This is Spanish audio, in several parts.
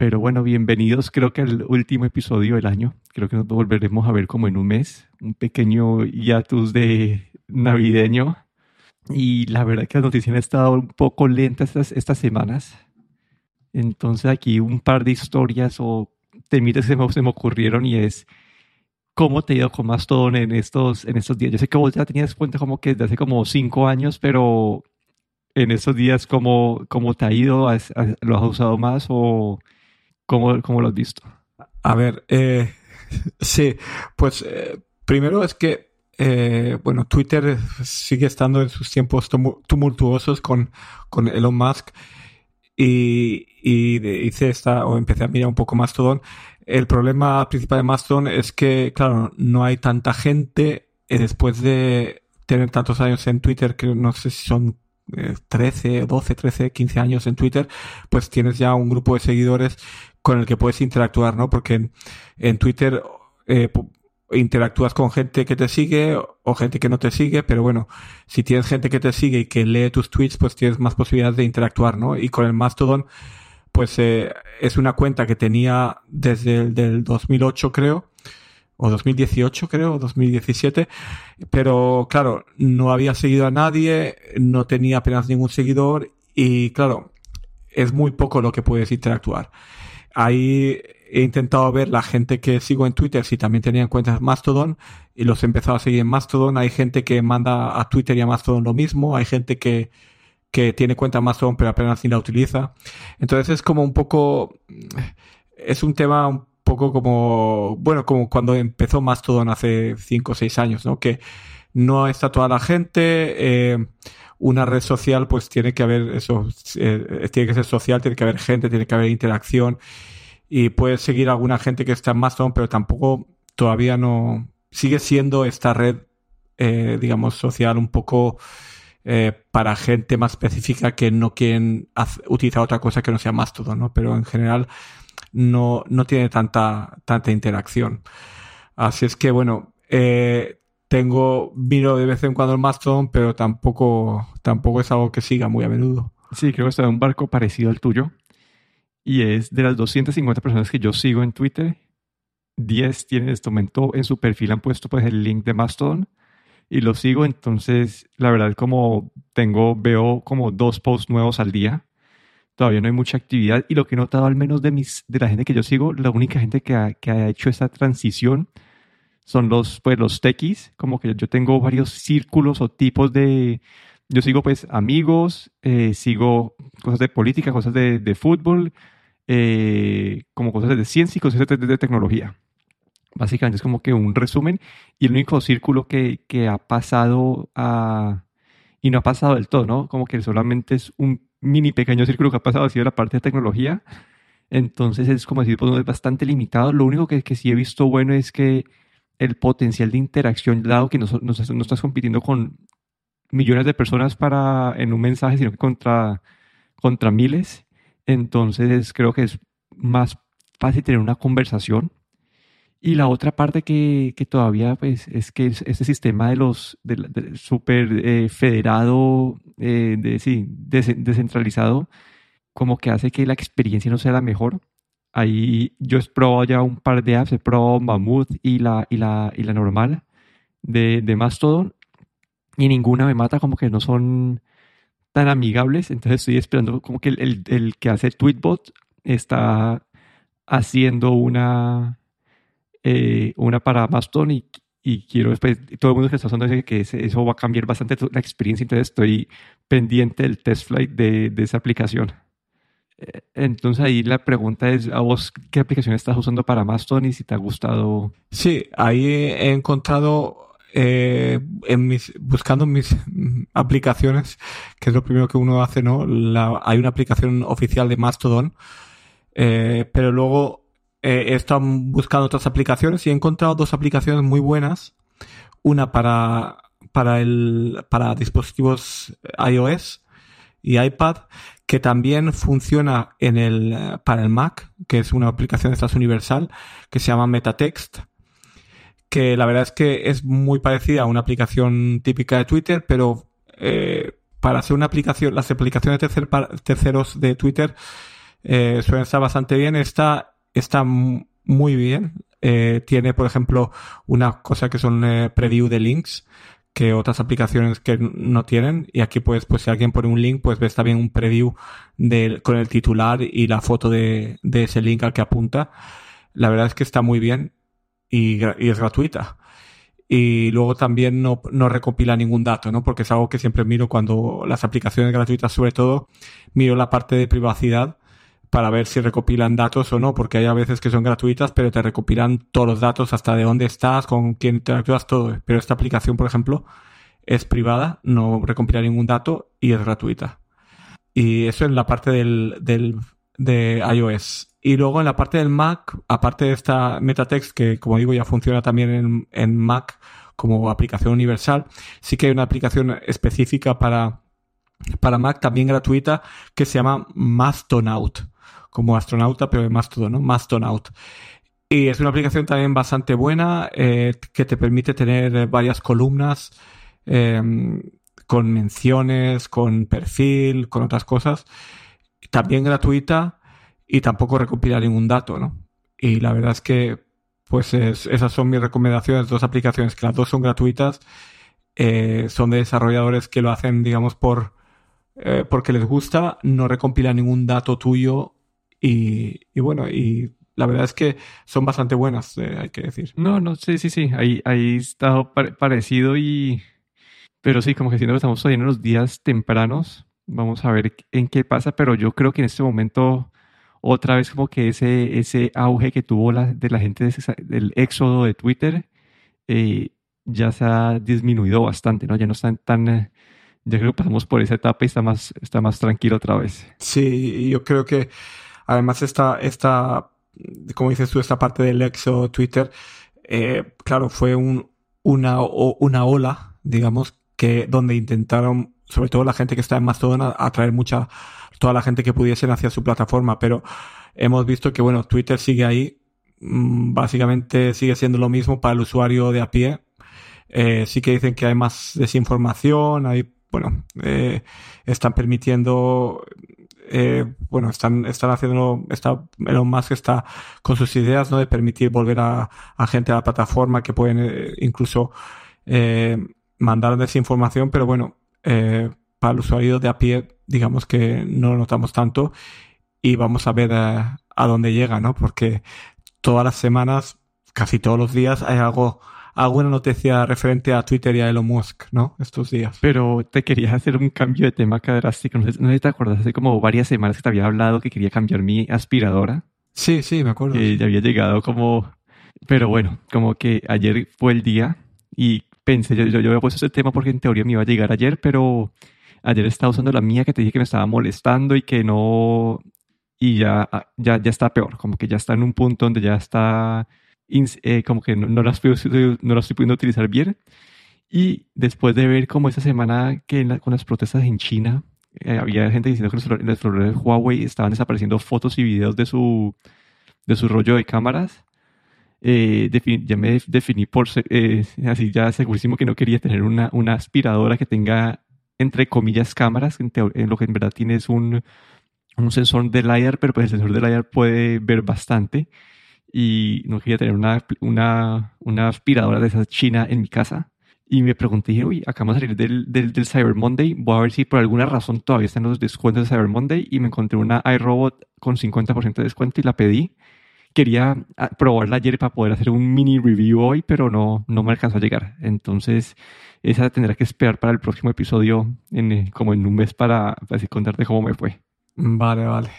Pero bueno, bienvenidos creo que al último episodio del año. Creo que nos volveremos a ver como en un mes. Un pequeño hiatus de navideño. Y la verdad que las noticias han estado un poco lentas estas, estas semanas. Entonces aquí un par de historias o temitas que se me, se me ocurrieron y es cómo te ha ido con Mastodon en estos, en estos días. Yo sé que vos ya tenías cuenta como que desde hace como cinco años, pero en estos días, ¿cómo, cómo te ha ido? ¿Lo has usado más o cómo, cómo lo has visto? A ver, eh, sí, pues eh, primero es que, eh, bueno, Twitter sigue estando en sus tiempos tumultuosos con, con Elon Musk y, y hice esta, o empecé a mirar un poco Mastodon. El problema principal de Mastodon es que, claro, no hay tanta gente después de tener tantos años en Twitter, que no sé si son 13, 12, 13, 15 años en Twitter, pues tienes ya un grupo de seguidores con el que puedes interactuar, ¿no? Porque en, Twitter eh, interactúas con gente que te sigue o gente que no te sigue, pero bueno, si tienes gente que te sigue y que lee tus tweets, pues tienes más posibilidades de interactuar, ¿no? Y con el Mastodon, pues eh, es una cuenta que tenía desde el del 2008, creo, o 2018 creo, o 2017, pero claro, no había seguido a nadie, no tenía apenas ningún seguidor y claro, es muy poco lo que puedes interactuar. Ahí he intentado ver la gente que sigo en Twitter si también tenían cuentas Mastodon y los he empezado a seguir en Mastodon. Hay gente que manda a Twitter y a Mastodon lo mismo. Hay gente que, que tiene cuenta Mastodon pero apenas ni la utiliza. Entonces es como un poco, es un tema poco como, bueno, como cuando empezó Mastodon hace 5 o 6 años, ¿no? Que no está toda la gente, eh, una red social pues tiene que haber eso, eh, tiene que ser social, tiene que haber gente, tiene que haber interacción y puedes seguir a alguna gente que está en Mastodon, pero tampoco todavía no, sigue siendo esta red, eh, digamos, social un poco para gente más específica que no quieren utilizar otra cosa que no sea Mastodon, ¿no? Pero en general no, no tiene tanta, tanta interacción. Así es que, bueno, eh, tengo, miro de vez en cuando el Mastodon, pero tampoco, tampoco es algo que siga muy a menudo. Sí, creo que está en un barco parecido al tuyo. Y es de las 250 personas que yo sigo en Twitter, 10 tienen este momento en su perfil han puesto pues el link de Mastodon y lo sigo, entonces la verdad como tengo, veo como dos posts nuevos al día todavía no hay mucha actividad y lo que he notado al menos de, mis, de la gente que yo sigo, la única gente que ha, que ha hecho esta transición son los, pues, los techies, como que yo tengo varios círculos o tipos de... Yo sigo pues amigos, eh, sigo cosas de política, cosas de, de fútbol, eh, como cosas de ciencia y cosas de, de, tecnología. Básicamente es como que un resumen y el único círculo que, que ha pasado a... y no ha pasado del todo, ¿no? Como que solamente es un mini pequeño círculo que ha pasado ha sido la parte de tecnología. Entonces es como decir, pues, es bastante limitado. Lo único que, que, sí he visto bueno es que el potencial de interacción, dado que no, no, estás compitiendo con millones de personas para, en un mensaje, sino que contra, contra miles, entonces creo que es más fácil tener una conversación y la otra parte que, que todavía pues, es que este sistema de los de, super eh, federado, eh, de, sí, descentralizado, como que hace que la experiencia no sea la mejor. Ahí yo he probado ya un par de apps, he probado Mammoth y la, y la, y la normal de, de Mastodon y ninguna me mata, como que no son tan amigables. Entonces estoy esperando como que el, el, el que hace Tweetbot está haciendo una eh, una para Mastodon y, y quiero después, todo el mundo que está usando dice que eso va a cambiar bastante la experiencia, entonces estoy pendiente del test flight de, de esa aplicación. Eh, entonces ahí la pregunta es, ¿a vos qué aplicación estás usando para Mastodon y si te ha gustado? Sí, ahí he encontrado, eh, en mis, buscando mis aplicaciones, que es lo primero que uno hace, ¿no? La, hay una aplicación oficial de Mastodon, eh, pero luego he estado buscando otras aplicaciones y he encontrado dos aplicaciones muy buenas. Una para, para, el, para dispositivos iOS y iPad, que también funciona en el, para el Mac, que es una aplicación de estas universal, que se llama MetaText, que la verdad es que es muy parecida a una aplicación típica de Twitter, pero eh, para hacer una aplicación, las aplicaciones terceros de Twitter eh, suelen estar bastante bien. Esta está muy bien. Eh, tiene, por ejemplo, una cosa que son eh, preview de links que otras aplicaciones que no tienen. Y aquí, pues, pues si alguien pone un link, pues ves también un preview de, con el titular y la foto de, de ese link al que apunta. La verdad es que está muy bien y, y es gratuita y luego también no, no, recopila ningún dato, ¿no? Porque es algo que siempre miro cuando las aplicaciones gratuitas, sobre todo, miro la parte de privacidad para ver si recopilan datos o no, porque hay a veces que son gratuitas, pero te recopilan todos los datos, hasta de dónde estás, con quién interactúas, todo. Pero esta aplicación, por ejemplo, es privada, no recopila ningún dato y es gratuita. Y eso en la parte del, del, de iOS. Y luego en la parte del Mac, aparte de esta MetaText, que como digo ya funciona también en, en Mac como aplicación universal, sí que hay una aplicación específica para, para Mac, también gratuita, que se llama Mastonaut, como astronauta, pero de todo ¿no? Mastonaut. Y es una aplicación también bastante buena, eh, que te permite tener varias columnas eh, con menciones, con perfil, con otras cosas. También gratuita y tampoco recopila ningún dato, ¿no? Y la verdad es que, pues esas son mis recomendaciones, dos aplicaciones que las dos son gratuitas, eh, son de desarrolladores que lo hacen, digamos, por eh, porque les gusta, no recompila ningún dato tuyo y, y bueno, y la verdad es que son bastante buenas, eh, hay que decir. No, no, sí, sí, sí, ahí, ahí está parecido y... Pero sí, como que siento que estamos todavía en los días tempranos. Vamos a ver en qué pasa, pero yo creo que en este momento otra vez como que ese, ese auge que tuvo la, de la gente del éxodo de Twitter eh, ya se ha disminuido bastante, ¿no? Ya no están tan... Eh, ya creo que pasamos por esa etapa y está más, está más tranquilo otra vez. Sí, yo creo que además esta, esta como dices tú, esta parte del éxodo Twitter, eh, claro, fue un, una, una ola, digamos, que donde intentaron, sobre todo la gente que está en Mastodon, atraer mucha toda la gente que pudiesen hacia su plataforma, pero hemos visto que, bueno, Twitter sigue ahí, mm, básicamente sigue siendo lo mismo para el usuario de a pie. Eh, sí que dicen que hay más desinformación, hay, bueno, eh, están permitiendo, eh, bueno, están, están haciendo, está, Elon Musk está con sus ideas, ¿no? De permitir volver a, a gente a la plataforma que pueden eh, incluso eh, mandar desinformación, pero bueno, para el usuario de a pie, digamos que no lo notamos tanto y vamos a ver a, dónde llega, ¿no? Porque todas las semanas, casi todos los días, hay algo, alguna noticia referente a Twitter y a Elon Musk, ¿no? Estos días. Pero te quería hacer un cambio de tema drástico. No sé, no te acuerdas, hace como varias semanas que te había hablado que quería cambiar mi aspiradora. Sí, sí, me acuerdo. Que ya había llegado como... Pero bueno, como que ayer fue el día y pensé, yo, yo, yo había puesto ese tema porque en teoría me iba a llegar ayer, pero Ayer estaba usando la mía que te dije que me estaba molestando y que no... Y ya, ah, ya, ya está peor, como que ya está en un punto donde ya está... Eh, como que no, no, la estoy, no la estoy pudiendo utilizar bien. Y después de ver como esta semana que con las protestas en China, eh, había gente diciendo que los, los celulares de Huawei estaban desapareciendo fotos y videos de su, de su rollo de cámaras. Eh, ya me definí por eh, así ya segurísimo que no quería tener una, una aspiradora que tenga entre comillas, cámaras. En, lo que en verdad tiene es un, un sensor de LiDAR, pero pues el sensor de LiDAR puede ver bastante. Y no quería tener una, una, una aspiradora de esa china en mi casa. Y me pregunté, uy, acabamos de salir del, del, del, Cyber Monday, voy a ver si por alguna razón todavía están los descuentos de Cyber Monday. Y me encontré una iRobot con 50% de descuento y la pedí. Quería ah, probarla ayer para poder hacer un mini review hoy, pero no, no me alcanzó a llegar. Entonces, esa tendrá que esperar para el próximo episodio, en, eh, como en un mes, para, para contarte cómo me fue. Vale, vale.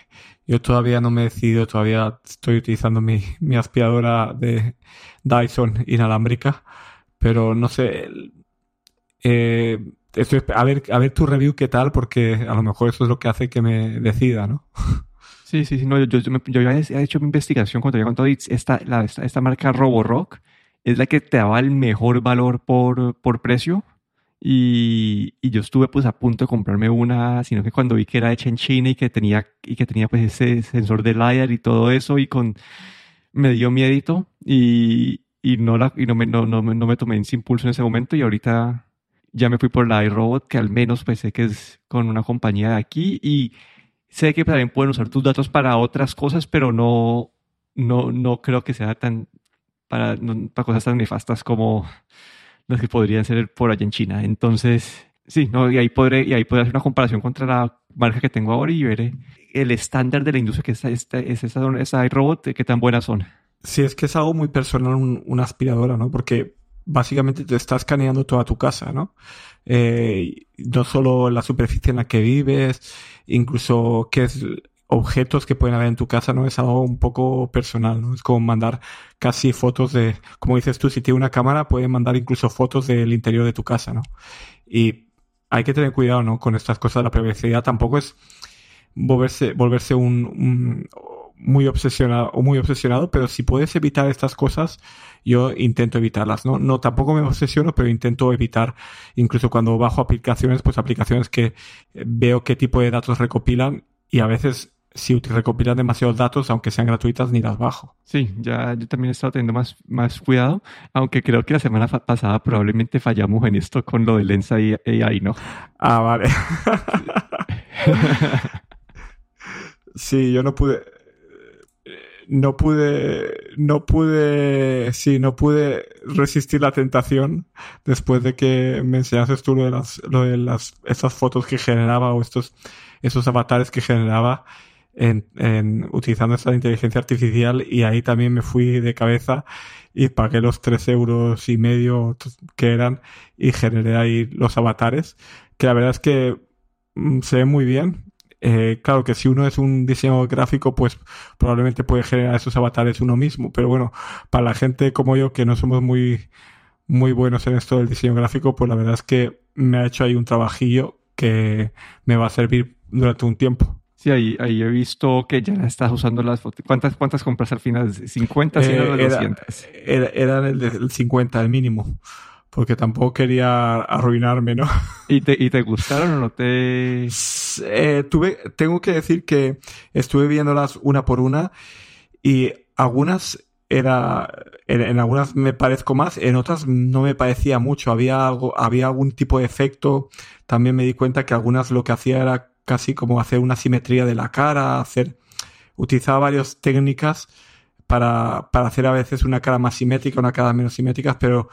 Yo todavía no me he decidido, todavía estoy utilizando mi, mi aspiradora de Dyson inalámbrica, pero no sé. Eh, estoy, a, ver, a ver tu review qué tal, porque a lo mejor eso es lo que hace que me decida, ¿no? Sí, sí, sí. No, yo, yo, yo, había hecho mi investigación cuando había contado esta, esta, esta marca Roborock es la que te daba el mejor valor por, por precio. Y, y, yo estuve pues a punto de comprarme una, sino que cuando vi que era hecha en China y que tenía, y que tenía pues ese sensor de LiDAR y todo eso y con, me dio miedito y, y no la, y no me, no, no, no me tomé ese impulso en ese momento y ahorita ya me fui por la iRobot, que al menos pues sé que es con una compañía de aquí y sé que también pueden usar tus datos para otras cosas, pero no, no, no creo que sea tan para, para cosas tan nefastas como las que podrían ser por allá en China. Entonces, sí, no, y ahí podré, y ahí podré hacer una comparación contra la marca que tengo ahora y veré el estándar de la industria que es, esta, es esa, esa iRobot, qué tan buenas son. Sí, es que es algo muy personal una aspiradora, ¿no? Porque básicamente te está escaneando toda tu casa, ¿no? Eh, no solo la superficie en la que vives, incluso qué es objetos que pueden haber en tu casa, ¿no? Es algo un poco personal, ¿no? Es como mandar casi fotos de, como dices tú, si tiene una cámara, puede mandar incluso fotos del interior de tu casa, ¿no? Y hay que tener cuidado, ¿no? Con estas cosas, la privacidad tampoco es volverse, volverse un muy obsesionado o muy obsesionado, pero si puedes evitar estas cosas, yo intento evitarlas. No, no tampoco me obsesiono, pero intento evitar, incluso cuando bajo aplicaciones, pues aplicaciones que veo qué tipo de datos recopilan y a veces si recopilan demasiados datos, aunque sean gratuitas, ni las bajo. Sí, ya yo también he estado teniendo más, más cuidado, aunque creo que la semana pasada probablemente fallamos en esto con lo de Lensa y AI, ¿no? Ah, vale. sí, yo no pude no pude, no pude, sí, no pude resistir la tentación después de que me enseñases tú lo de las, lo de las, esas fotos que generaba o estos, esos avatares que generaba en, en, utilizando esta inteligencia artificial y ahí también me fui de cabeza y pagué los tres euros y medio que eran y generé ahí los avatares que la verdad es que mm, se ve muy bien eh, claro que si uno es un diseñador gráfico, pues probablemente puede generar esos avatares uno mismo. Pero bueno, para la gente como yo, que no somos muy, muy buenos en esto del diseño gráfico, pues la verdad es que me ha hecho ahí un trabajillo que me va a servir durante un tiempo. Sí, ahí, ahí he visto que ya estás usando las fotos. ¿Cuántas, cuántas compras al final? ¿50, 100 o 200? Era, era, el, el 50, el mínimo porque tampoco quería arruinarme, ¿no? ¿Y te, y te gustaron o no te...? Eh, tuve, tengo que decir que estuve viéndolas una por una y algunas era, en, algunas me parezco más, en otras no me parecía mucho, había algo, había algún tipo de efecto, también me di cuenta que algunas lo que hacía era casi como hacer una simetría de la cara, hacer, utilizaba varias técnicas para, para hacer a veces una cara más simétrica, una cara menos simétrica, pero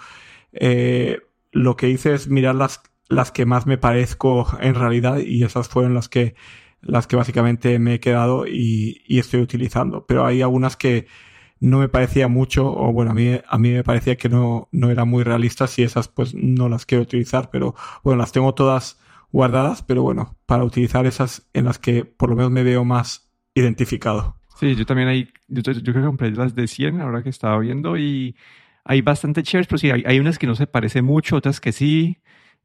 eh, lo que hice es mirar las, las que más me parezco en realidad y esas fueron las que, las que básicamente me he quedado y, y estoy utilizando. Pero hay algunas que no me parecía mucho, o bueno, a mí, a mí me parecía que no, no eran muy realistas y esas pues no las quiero utilizar, pero bueno, las tengo todas guardadas, pero bueno, para utilizar esas en las que por lo menos me veo más identificado. Sí, yo también hay, yo, yo creo que compré las de 100 ahora que estaba viendo y hay bastante chéveres, pero sí, hay, hay, unas que no se parecen mucho, otras que sí.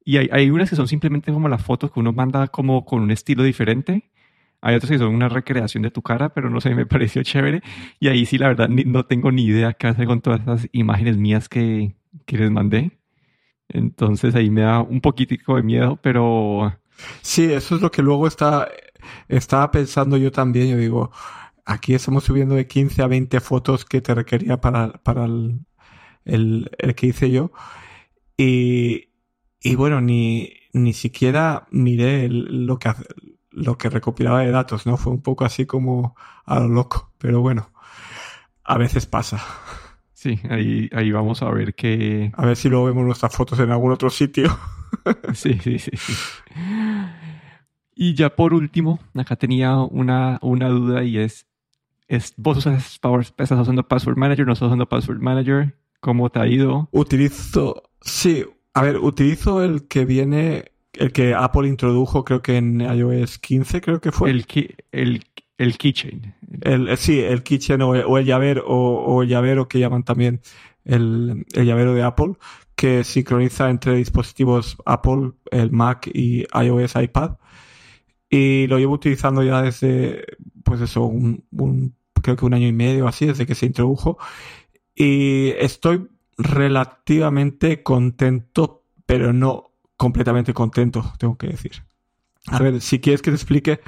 Y hay, hay, unas que son simplemente como las fotos que uno manda como con un estilo diferente. Hay otras que son una recreación de tu cara, pero no sé, me pareció chévere. Y ahí sí, la verdad, no tengo ni idea qué hacer con todas esas imágenes mías que, que les mandé. Entonces ahí me da un poquitico de miedo, pero... Sí, eso es lo que luego está, estaba pensando yo también. Yo digo, aquí estamos subiendo de 15 a 20 fotos que te requería para, para el, el, que hice yo. Y, y bueno, ni, ni siquiera miré lo, que, lo que recopilaba de datos, ¿no? Fue un poco así como a lo loco, pero bueno, a veces pasa. Sí, ahí, ahí vamos a ver que... A ver si luego vemos nuestras fotos en algún otro sitio. sí, sí, sí, sí. Y ya por último, acá tenía una, una duda y es, es vos usas Power, estás usando Password Manager, no estás usando Password Manager, ¿Cómo te ha ido? Utilizo, sí, a ver, utilizo el que viene, el que Apple introdujo, creo que en iOS 15, creo que fue. El, el, el keychain. El, eh, sí, el keychain o, el llavero, o, el llavero que llaman también el, el llavero de Apple, que sincroniza entre dispositivos Apple, el Mac y iOS iPad. Y lo llevo utilizando ya desde, pues eso, un, un, creo que un año y medio así, desde que se introdujo. Y estoy relativamente contento, pero no completamente contento, tengo que decir. A ver, si quieres que te explique.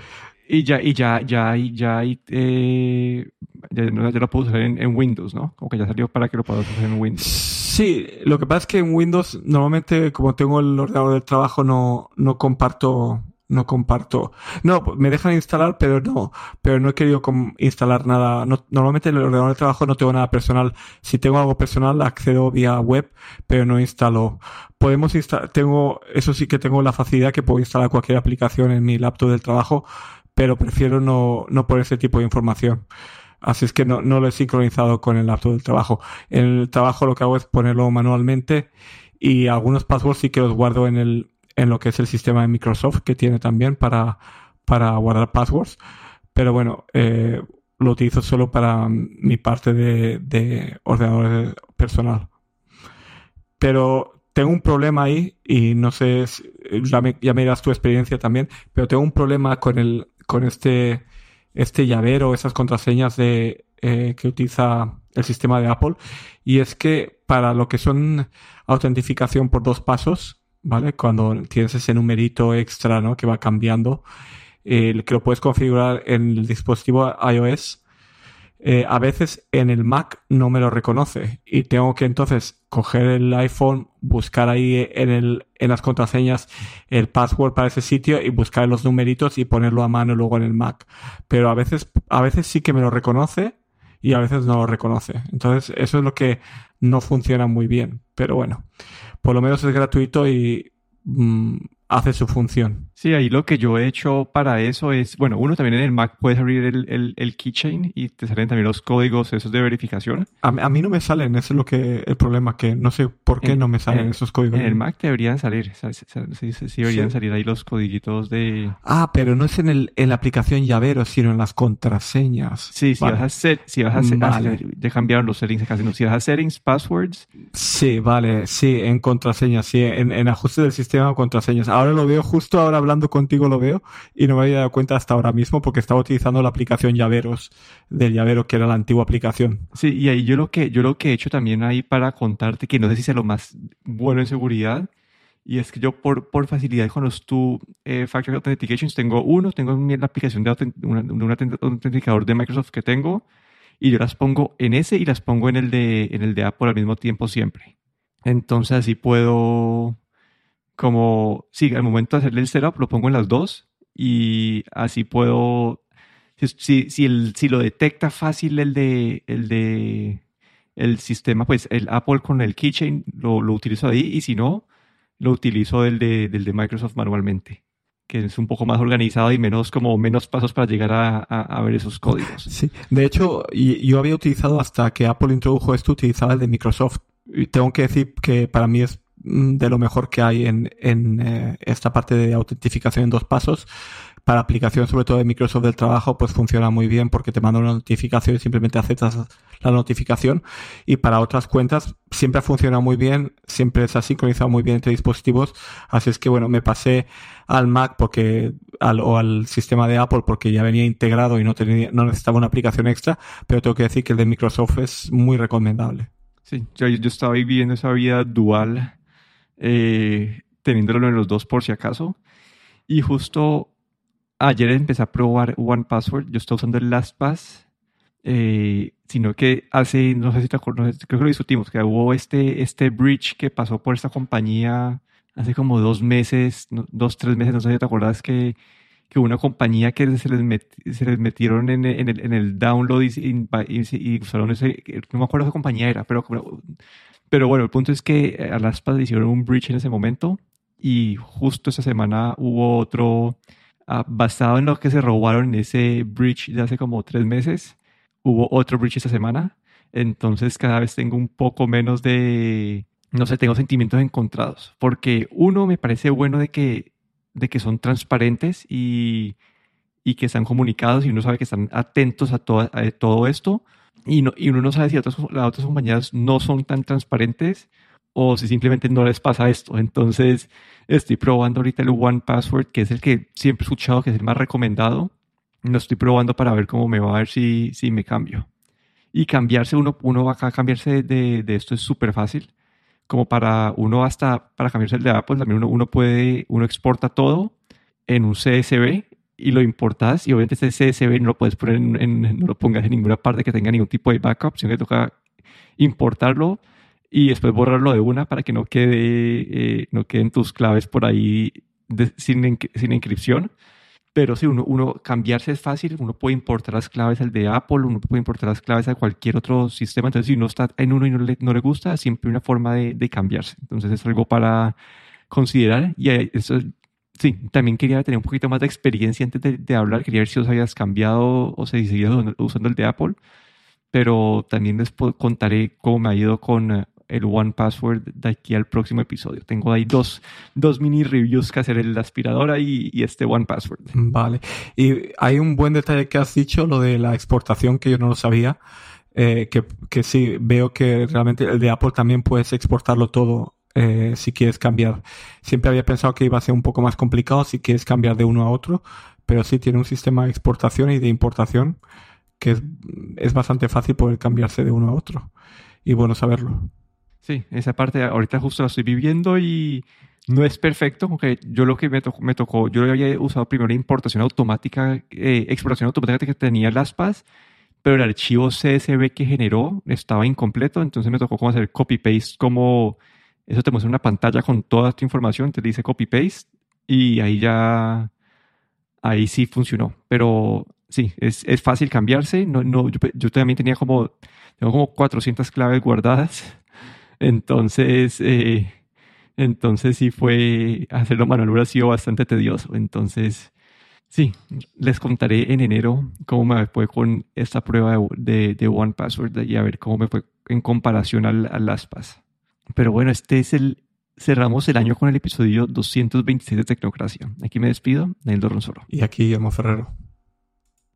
Y ya, y ya, ya, ya, eh, ya, lo puedo usar en, Windows, ¿no? Como que ya salió para que lo puedas usar en Windows. Sí, lo que pasa es que en Windows normalmente como tengo el ordenador del trabajo no, no comparto no comparto. No, me dejan instalar, pero no, pero no he querido instalar nada. normalmente en el ordenador de trabajo no tengo nada personal. Si tengo algo personal, accedo vía web, pero no instalo. Podemos instalar, tengo, eso sí que tengo la facilidad que puedo instalar cualquier aplicación en mi laptop del trabajo, pero prefiero no, no por ese tipo de información. Así es que no, no lo he sincronizado con el laptop del trabajo. En el trabajo lo que hago es ponerlo manualmente y algunos passwords sí que los guardo en el, en lo que es el sistema de Microsoft que tiene también para, para guardar passwords. Pero bueno, eh, lo utilizo solo para mi parte de, de ordenador personal. Pero tengo un problema ahí y no sé, ya me, ya me dirás tu experiencia también, pero tengo un problema con el, con este, este llavero, esas contraseñas de, eh, que utiliza el sistema de Apple. Y es que para lo que son autentificación por dos pasos, ¿vale? Cuando tienes ese numerito extra, ¿no? Que va cambiando, eh, que lo puedes configurar en el dispositivo iOS. Eh, a veces en el Mac no me lo reconoce y tengo que entonces coger el iPhone, buscar ahí en, el, en las contraseñas el password para ese sitio y buscar los numeritos y ponerlo a mano luego en el Mac. Pero a veces, a veces sí que me lo reconoce y a veces no lo reconoce. Entonces eso es lo que no funciona muy bien. Pero bueno, por lo menos es gratuito y mm, hace su función. Sí, ahí lo que yo he hecho para eso es, bueno, uno también en el Mac puedes abrir el, el, keychain y te salen también los códigos esos de verificación. A, mí no me salen, ese es lo que el problema, que no sé por qué no me salen esos códigos. En el Mac deberían salir, sí, sí, deberían salir ahí los códigitos de... Ah, pero no es en, el, en la aplicación llavero, sino en las contraseñas. Sí, si vas a hacer, si vas a hacer, vale. ya cambiaron los settings casi, no, si vas a settings, passwords. Sí, vale, sí, en contraseñas, sí, en, en ajuste del sistema contraseñas ahora lo veo, justo ahora hablando contigo lo veo y no me había dado cuenta hasta ahora mismo porque estaba utilizando la aplicación llaveros del llavero que era la antigua aplicación. Sí, y ahí yo lo que, yo lo que he hecho también ahí para contarte que no sé si sea lo más bueno en seguridad y es que yo por, por facilidad con los two eh, factor authentications tengo uno, tengo la aplicación de, un autenticador de Microsoft que tengo y yo las pongo en ese y las pongo en el de, en el de Apple al mismo tiempo siempre. Entonces así puedo como, sí, al momento de hacerle el setup lo pongo en las dos y así puedo, si, si, el, si lo detecta fácil el de, el de el sistema, pues el Apple con el keychain lo, lo utilizo ahí y si no, lo utilizo del de, del de Microsoft manualmente que es un poco más organizado y menos como menos pasos para llegar a, a, ver esos códigos. Sí, de hecho, yo había utilizado hasta que Apple introdujo esto, utilizaba el de Microsoft. Y tengo que decir que para mí es de lo mejor que hay en, en eh, esta parte de autentificación en dos pasos. Para aplicación, sobre todo de Microsoft del trabajo, pues funciona muy bien porque te manda una notificación y simplemente aceptas la notificación. Y para otras cuentas siempre ha funcionado muy bien, siempre se ha sincronizado muy bien entre dispositivos. Así es que bueno, me pasé al Mac porque, al, o al sistema de Apple porque ya venía integrado y no tenía, no necesitaba una aplicación extra, pero tengo que decir que el de Microsoft es muy recomendable. Sí, yo, yo estaba viviendo esa vida dual eh, teniéndolo en los dos por si acaso. Y justo ayer empecé a probar One Password. Yo estoy usando el LastPass, eh, sino que hace, no sé si te acuerdas, creo que lo discutimos, que hubo este, este bridge que pasó por esta compañía hace como dos meses, dos, tres meses, no sé si te acuerdas que, que una compañía que se les, se les metieron en, en, el, en el download y, y, usaron ese, no me acuerdo qué compañía era, pero pero bueno, el punto es que eh, a las PAS hicieron un breach en ese momento y justo esa semana hubo otro, ah, basado en lo que se robaron en ese breach de hace como tres meses, hubo otro breach esa semana. Entonces cada vez tengo un poco menos de, no sé, tengo sentimientos encontrados. Porque uno, me parece bueno de que, de que son transparentes y, y que están comunicados y uno sabe que están atentos a, a todo esto y, no, y uno no sabe si otras, las otras compañías no son tan transparentes o si simplemente no les pasa esto. Entonces, estoy probando ahorita el One Password, que es el que siempre he escuchado que es el más recomendado. Lo estoy probando para ver cómo me va a ver si, si me cambio. Y cambiarse, uno, uno va a cambiarse de, de esto es súper fácil. Como para uno hasta, para cambiarse el de Apple, también uno, uno puede, uno exporta todo en un CSV y lo importas y obviamente ese CSV no lo puedes poner en, no lo pongas en ninguna parte que tenga ningún tipo de backup, sino que toca importarlo y después borrarlo de una para que no quede eh, no queden tus claves por ahí sin, sin inscripción. Pero si uno, uno cambiarse es fácil, uno puede importar las claves al de Apple, uno puede importar las claves a cualquier otro sistema. Entonces, si uno está en uno y no le, no le gusta, siempre hay una forma de, de, cambiarse. Entonces, es algo para considerar. Y eso, sí, también quería tener un poquito más de experiencia antes de, de hablar. Quería ver si os habías cambiado o si seguías usando el de Apple. Pero también les contaré cómo me ha ido con eh, el One Password de aquí al próximo episodio. Tengo ahí dos, dos mini reviews que hacer, el aspiradora y, y, este One Password. Vale. Y hay un buen detalle que has dicho, lo de la exportación, que yo no lo sabía. Eh, que, que sí, veo que realmente el de Apple también puedes exportarlo todo eh, si quieres cambiar. Siempre había pensado que iba a ser un poco más complicado si quieres cambiar de uno a otro, pero sí tiene un sistema de exportación y de importación que es, es bastante fácil poder cambiarse de uno a otro. Y bueno saberlo. Sí, esa parte ahorita justo la estoy viviendo y no es perfecto, porque yo lo que me, tocó, me tocó yo había usado primero importación automática, eh, exportación automática que tenía las PAS, pero el archivo CSV que generó estaba incompleto, entonces me tocó como hacer copy-paste, como eso te muestra una pantalla con toda tu información, te dice copy-paste y ahí ya, ahí sí funcionó, pero sí, es, es fácil cambiarse, no, no, yo, yo también tenía como, tengo como 400 claves guardadas entonces, eh, entonces sí fue, hacerlo manual hubiera sido bastante tedioso. Entonces, sí, les contaré en enero cómo me fue con esta prueba de, de, One Password y a ver cómo me fue en comparación al, al LastPass. Pero bueno, este es el, cerramos el año con el episodio 226 de Tecnocracia. Aquí me despido, Neil Dorronsoro. Y aquí Guillermo Ferrero.